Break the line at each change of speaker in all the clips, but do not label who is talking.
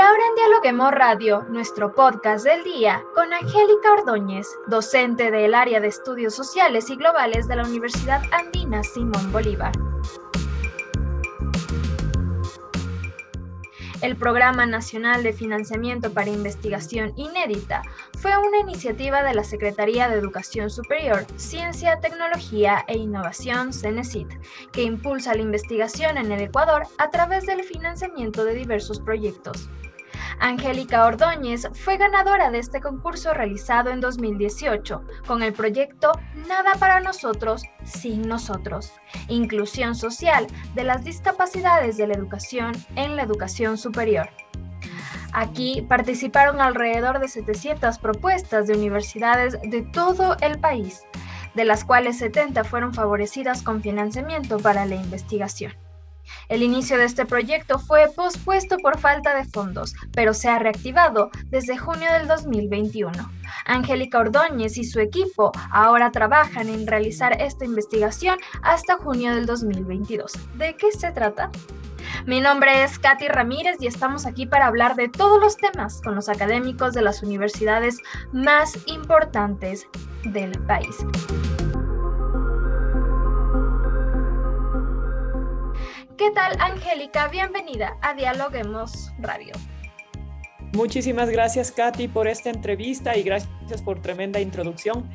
ahora en Dialoguemos Radio, nuestro podcast del día, con Angélica Ordóñez, docente del área de estudios sociales y globales de la Universidad Andina Simón Bolívar. El Programa Nacional de Financiamiento para Investigación Inédita fue una iniciativa de la Secretaría de Educación Superior, Ciencia, Tecnología e Innovación, CENESIT, que impulsa la investigación en el Ecuador a través del financiamiento de diversos proyectos. Angélica Ordóñez fue ganadora de este concurso realizado en 2018 con el proyecto Nada para nosotros sin nosotros, inclusión social de las discapacidades de la educación en la educación superior. Aquí participaron alrededor de 700 propuestas de universidades de todo el país, de las cuales 70 fueron favorecidas con financiamiento para la investigación. El inicio de este proyecto fue pospuesto por falta de fondos, pero se ha reactivado desde junio del 2021. Angélica Ordóñez y su equipo ahora trabajan en realizar esta investigación hasta junio del 2022. ¿De qué se trata? Mi nombre es Katy Ramírez y estamos aquí para hablar de todos los temas con los académicos de las universidades más importantes del país. ¿Qué tal, Angélica? Bienvenida a Dialoguemos Radio.
Muchísimas gracias, Katy, por esta entrevista y gracias por tremenda introducción.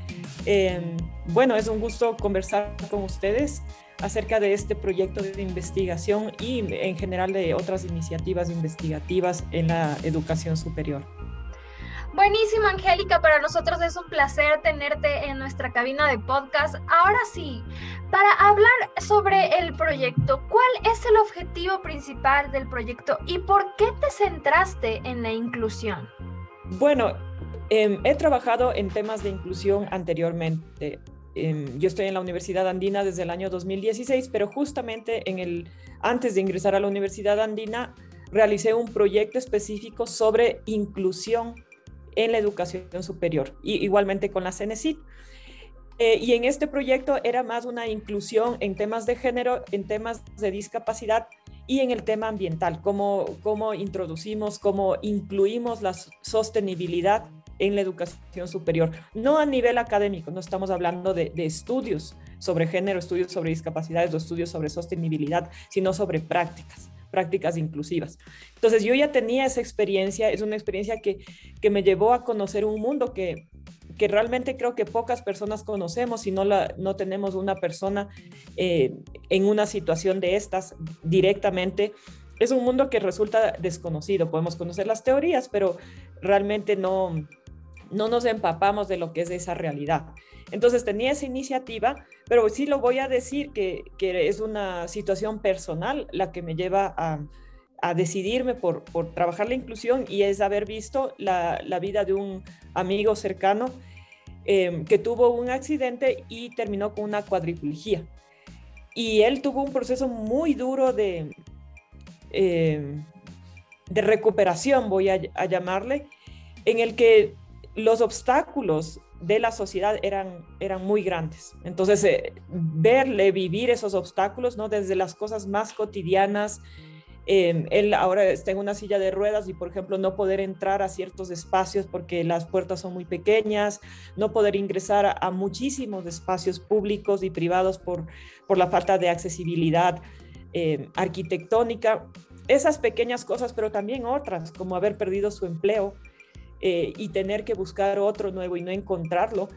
Em, bueno, es un gusto conversar con ustedes acerca de este proyecto de investigación y en general de otras iniciativas investigativas en la educación superior.
Buenísimo, Angélica. Para nosotros es un placer tenerte en nuestra cabina de podcast. Ahora sí, para hablar sobre el proyecto, ¿cuál es el objetivo principal del proyecto y por qué te centraste en la inclusión?
Bueno, em, he trabajado en temas de inclusión anteriormente. Em, yo estoy en la Universidad Andina desde el año 2016, pero justamente en el, antes de ingresar a la Universidad Andina, realicé un proyecto específico sobre inclusión en la educación superior, y igualmente con la CENESID. Eh, y en este proyecto era más una inclusión en temas de género, en temas de discapacidad y en el tema ambiental, cómo, cómo introducimos, cómo incluimos la sostenibilidad en la educación superior, no a nivel académico, no estamos hablando de, de estudios sobre género, estudios sobre discapacidades o estudios sobre sostenibilidad, sino sobre prácticas prácticas inclusivas. Entonces yo ya tenía esa experiencia, es una experiencia que, que me llevó a conocer un mundo que, que realmente creo que pocas personas conocemos si no, la, no tenemos una persona eh, en una situación de estas directamente. Es un mundo que resulta desconocido. Podemos conocer las teorías, pero realmente no, no nos empapamos de lo que es esa realidad. Entonces tenía esa iniciativa, pero sí lo voy a decir que, que es una situación personal la que me lleva a, a decidirme por, por, trabajar la inclusión y es haber visto la, la vida de un amigo cercano eh, que tuvo un accidente y terminó con una cuadriplegia. Y él tuvo un proceso muy duro de, eh, de recuperación, voy a llamarle, en el que los obstáculos de la sociedad eran, eran muy grandes. Entonces, eh, verle vivir esos obstáculos, ¿no? Desde las cosas más cotidianas. Eh, él ahora está en una silla de ruedas y, por ejemplo, no poder entrar a ciertos espacios porque las puertas son muy pequeñas, no poder ingresar a, muchísimos espacios públicos y privados por, por la falta de accesibilidad eh, arquitectónica. Esas pequeñas cosas, pero también otras, como haber perdido su empleo, eh, y tener que buscar otro nuevo y no encontrarlo,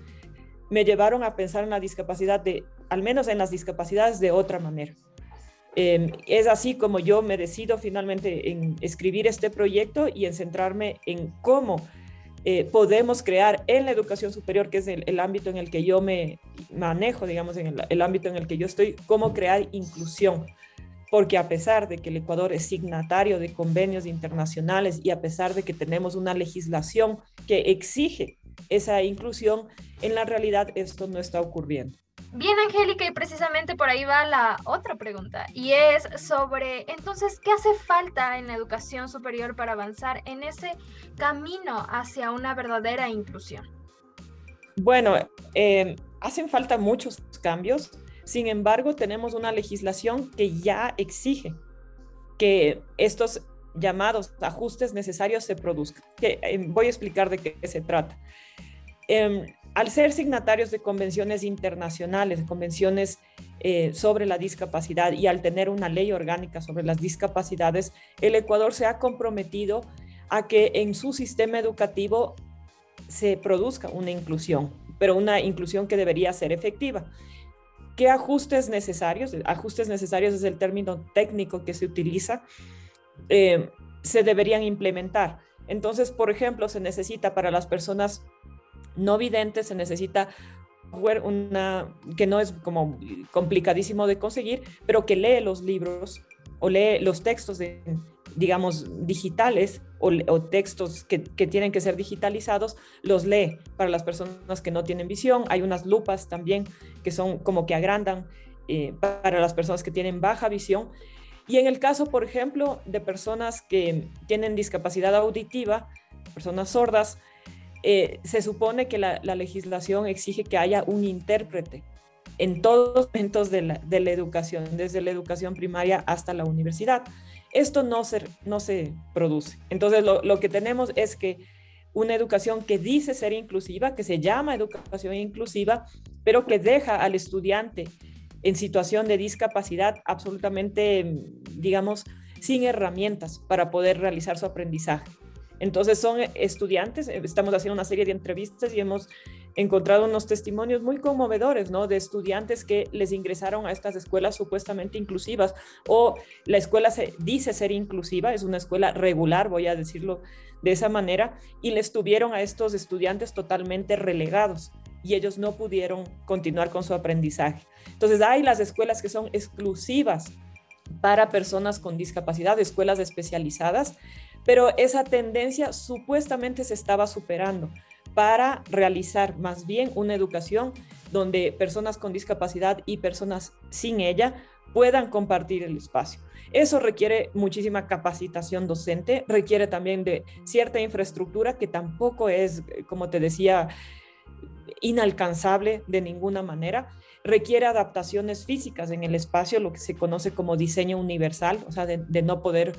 me llevaron a pensar en la discapacidad de, al menos en las discapacidades de otra manera. Eh, es así como yo me decido finalmente en escribir este proyecto y en centrarme en cómo eh, podemos crear en la educación superior, que es el, ámbito en el que yo me manejo, digamos, en el ámbito en el que yo estoy, cómo crear inclusión porque a pesar de que el Ecuador es signatario de convenios internacionales y a pesar de que tenemos una legislación que exige esa inclusión, en la realidad esto no está ocurriendo.
Bien, Angélica, y precisamente por ahí va la otra pregunta, y es sobre, entonces, ¿qué hace falta en la educación superior para avanzar en ese camino hacia una verdadera inclusión?
Bueno, eh, hacen falta muchos cambios. Sin embargo, tenemos una legislación que ya exige que estos llamados ajustes necesarios se produzcan. Que, eh, voy a explicar de qué se trata. Em, al ser signatarios de convenciones internacionales, convenciones eh, sobre la discapacidad y al tener una ley orgánica sobre las discapacidades, el Ecuador se ha comprometido a que en su sistema educativo se produzca una inclusión, pero una inclusión que debería ser efectiva. ¿Qué ajustes necesarios? Ajustes necesarios es el término técnico que se utiliza. Eh, se deberían implementar. Entonces, por ejemplo, se necesita para las personas no videntes, se necesita una que no es como complicadísimo de conseguir, pero que lee los libros o lee los textos de, digamos, digitales o, textos que, tienen que ser digitalizados, los lee para las personas que no tienen visión. Hay unas lupas también que son como que agrandan eh, para las personas que tienen baja visión. Y en el caso, por ejemplo, de personas que tienen discapacidad auditiva, personas sordas, eh, se supone que la, legislación exige que haya un intérprete en todos los momentos de la, educación, desde la educación primaria hasta la universidad. Esto no se, no se produce. Entonces, lo, lo que tenemos es que una educación que dice ser inclusiva, que se llama educación inclusiva, pero que deja al estudiante en situación de discapacidad absolutamente, digamos, sin herramientas para poder realizar su aprendizaje. Entonces son estudiantes, eh, estamos haciendo una serie de entrevistas y hemos encontrado unos testimonios muy conmovedores, ¿no? De estudiantes que les ingresaron a estas escuelas supuestamente inclusivas o la escuela se dice ser inclusiva, es una escuela regular, voy a decirlo de esa manera, y les tuvieron a estos estudiantes totalmente relegados y ellos no pudieron continuar con su aprendizaje. Entonces hay las escuelas que son exclusivas para personas con discapacidad, escuelas especializadas, pero esa tendencia supuestamente se estaba superando para realizar más bien una educación donde personas con discapacidad y personas sin ella puedan compartir el espacio. Eso requiere muchísima capacitación docente, requiere también de cierta infraestructura que tampoco es, como te decía, inalcanzable de ninguna manera. Requiere adaptaciones físicas en el espacio, lo que se conoce como diseño universal, o sea, de, de no poder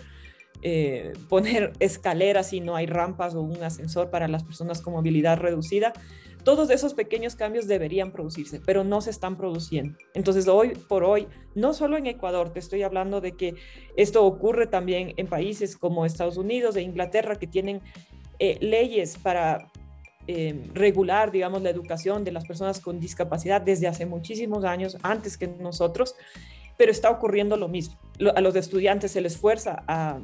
eh, poner escaleras si no hay rampas o un ascensor para las personas con movilidad reducida. Todos esos pequeños cambios deberían producirse, pero no se están produciendo. Entonces, hoy por hoy, no solo en Ecuador, te estoy hablando de que esto ocurre también en países como Estados Unidos e Inglaterra, que tienen eh, leyes para eh, regular, digamos, la educación de las personas con discapacidad desde hace muchísimos años, antes que nosotros, pero está ocurriendo lo mismo. A los estudiantes se les fuerza a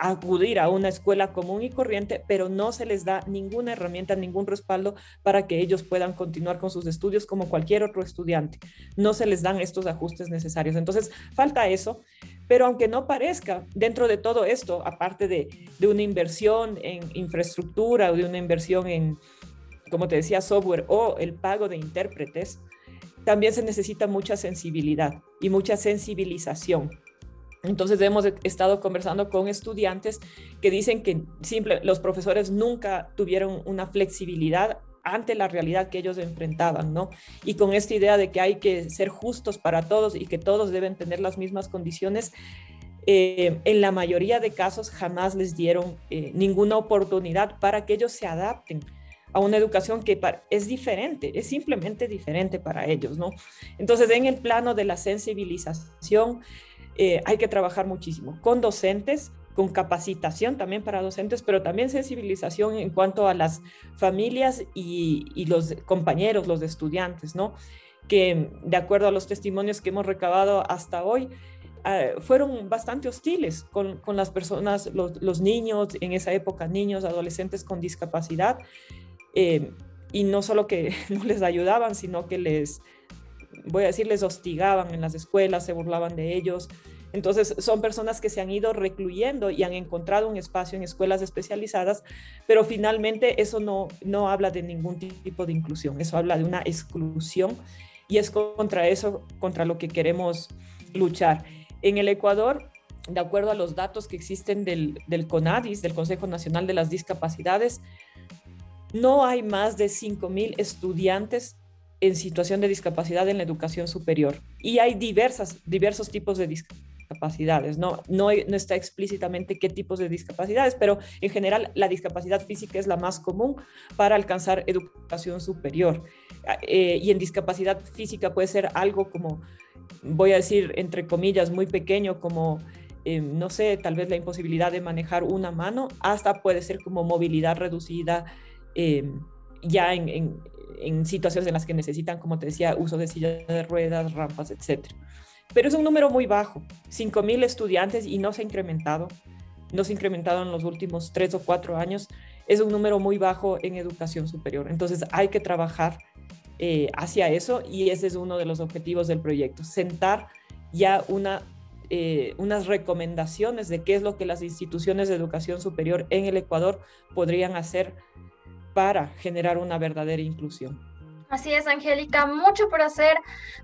acudir a una escuela común y corriente, pero no se les da ninguna herramienta, ningún respaldo para que ellos puedan continuar con sus estudios como cualquier otro estudiante. No se les dan estos ajustes necesarios. Entonces, falta eso. Pero aunque no parezca, dentro de todo esto, aparte de, de una inversión en infraestructura o de una inversión en, como te decía, software o el pago de intérpretes, también se necesita mucha sensibilidad y mucha sensibilización entonces hemos estado conversando con estudiantes que dicen que simple, los profesores nunca tuvieron una flexibilidad ante la realidad que ellos enfrentaban, ¿no? Y con esta idea de que hay que ser justos para todos y que todos deben tener las mismas condiciones, eh, en la mayoría de casos jamás les dieron eh, ninguna oportunidad para que ellos se adapten a una educación que es diferente, es simplemente diferente para ellos, ¿no? Entonces, en el plano de la sensibilización, eh, hay que trabajar muchísimo con docentes, con capacitación también para docentes, pero también sensibilización en cuanto a las familias y, los compañeros, los estudiantes, ¿no? Que de acuerdo a los testimonios que hemos recabado hasta hoy, ah, fueron bastante hostiles con, las personas, los, niños, en esa época niños, adolescentes con discapacidad, eh, y no solo que no les ayudaban, sino que les, voy a decir, les hostigaban en las escuelas, se burlaban de ellos. Entonces, son personas que se han ido recluyendo y han encontrado un espacio en escuelas especializadas, pero finalmente eso no, no habla de ningún tipo de inclusión, eso habla de una exclusión y es contra eso, contra lo que queremos luchar. En el Ecuador, de acuerdo a los datos que existen del, del CONADIS, del Consejo Nacional de las Discapacidades, no hay más de 5.000 estudiantes en situación de discapacidad en la educación superior. Y hay diversas, diversos tipos de discapacidad discapacidades. No, no, no está explícitamente qué tipos de discapacidades, pero en general la discapacidad física es la más común para alcanzar educación superior. Eh, y en discapacidad física puede ser algo como, voy a decir, entre comillas, muy pequeño, como eh, no sé, tal vez la imposibilidad de manejar una mano, hasta puede ser como movilidad reducida, eh, ya en, situaciones en las que necesitan, como te decía, uso de sillas de ruedas, rampas, etc. Pero es un número muy bajo, 5.000 estudiantes y no se ha incrementado, no se ha incrementado en los últimos tres o cuatro años, es un número muy bajo en educación superior. Entonces hay que trabajar eh, hacia eso y ese es uno de los objetivos del proyecto, sentar ya una eh, unas recomendaciones de qué es lo que las instituciones de educación superior en el Ecuador podrían hacer para generar una verdadera inclusión.
Así es, Angélica, mucho por hacer,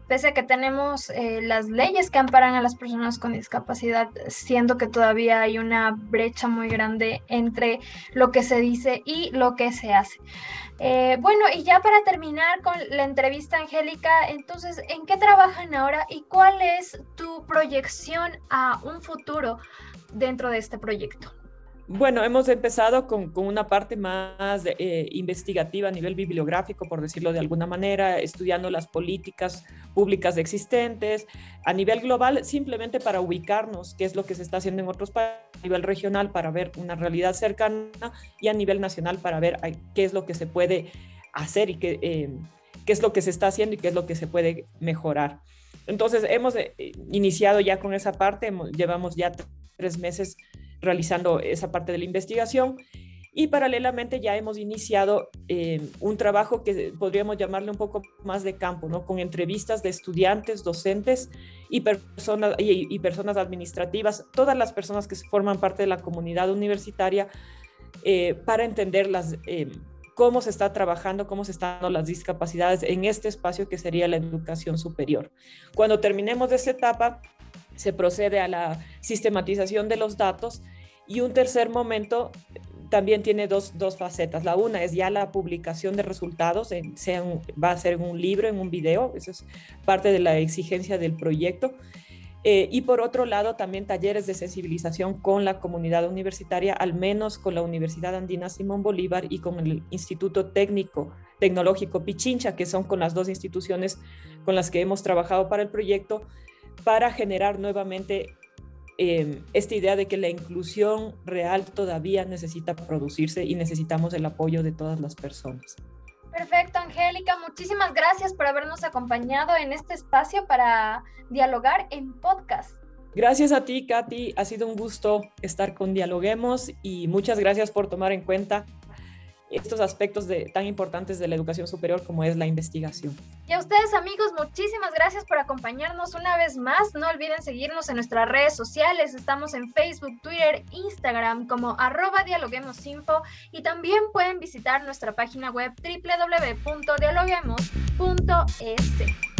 pese a que tenemos eh, las leyes que amparan a las personas con discapacidad, siendo que todavía hay una brecha muy grande entre lo que se dice y lo que se hace. Eh, bueno, y ya para terminar con la entrevista, Angélica, entonces, ¿en qué trabajan ahora y cuál es tu proyección a un futuro dentro de este proyecto?
Bueno, hemos empezado con, una parte más eh, investigativa a nivel bibliográfico, por decirlo de alguna manera, estudiando las políticas públicas existentes a nivel global, simplemente para ubicarnos qué es lo que se está haciendo en otros países, a nivel regional para ver una realidad cercana y a nivel nacional para ver qué es lo que se puede hacer y qué, eh, qué es lo que se está haciendo y qué es lo que se puede mejorar. Entonces, hemos eh, iniciado ya con esa parte, llevamos ya tres meses realizando esa parte de la investigación. Y paralelamente ya hemos iniciado eh, un trabajo que podríamos llamarle un poco más de campo, ¿no? con entrevistas de estudiantes, docentes y personas, y, personas administrativas, todas las personas que forman parte de la comunidad universitaria, eh, para entender las, eh, cómo se está trabajando, cómo se están dando las discapacidades en este espacio que sería la educación superior. Cuando terminemos de esta etapa, se procede a la sistematización de los datos y un tercer momento también tiene dos, facetas. La una es ya la publicación de resultados, en, sea va a ser en un libro, en un video, eso es parte de la exigencia del proyecto. Eh, y por otro lado, también talleres de sensibilización con la comunidad universitaria, al menos con la Universidad Andina Simón Bolívar y con el Instituto Técnico Tecnológico Pichincha, que son con las dos instituciones con las que hemos trabajado para el proyecto, para generar nuevamente em, esta idea de que la inclusión real todavía necesita producirse y necesitamos el apoyo de todas las personas.
Perfecto, Angélica. Muchísimas gracias por habernos acompañado en este espacio para dialogar en podcast.
Gracias a ti, Katy. Ha sido un gusto estar con Dialoguemos y muchas gracias por tomar en cuenta estos aspectos de, tan importantes de la educación superior como es la investigación.
Y a ustedes amigos, muchísimas gracias por acompañarnos una vez más. No olviden seguirnos en nuestras redes sociales. Estamos en Facebook, Twitter, Instagram como arroba dialoguemosinfo y también pueden visitar nuestra página web www.dialoguemos.es.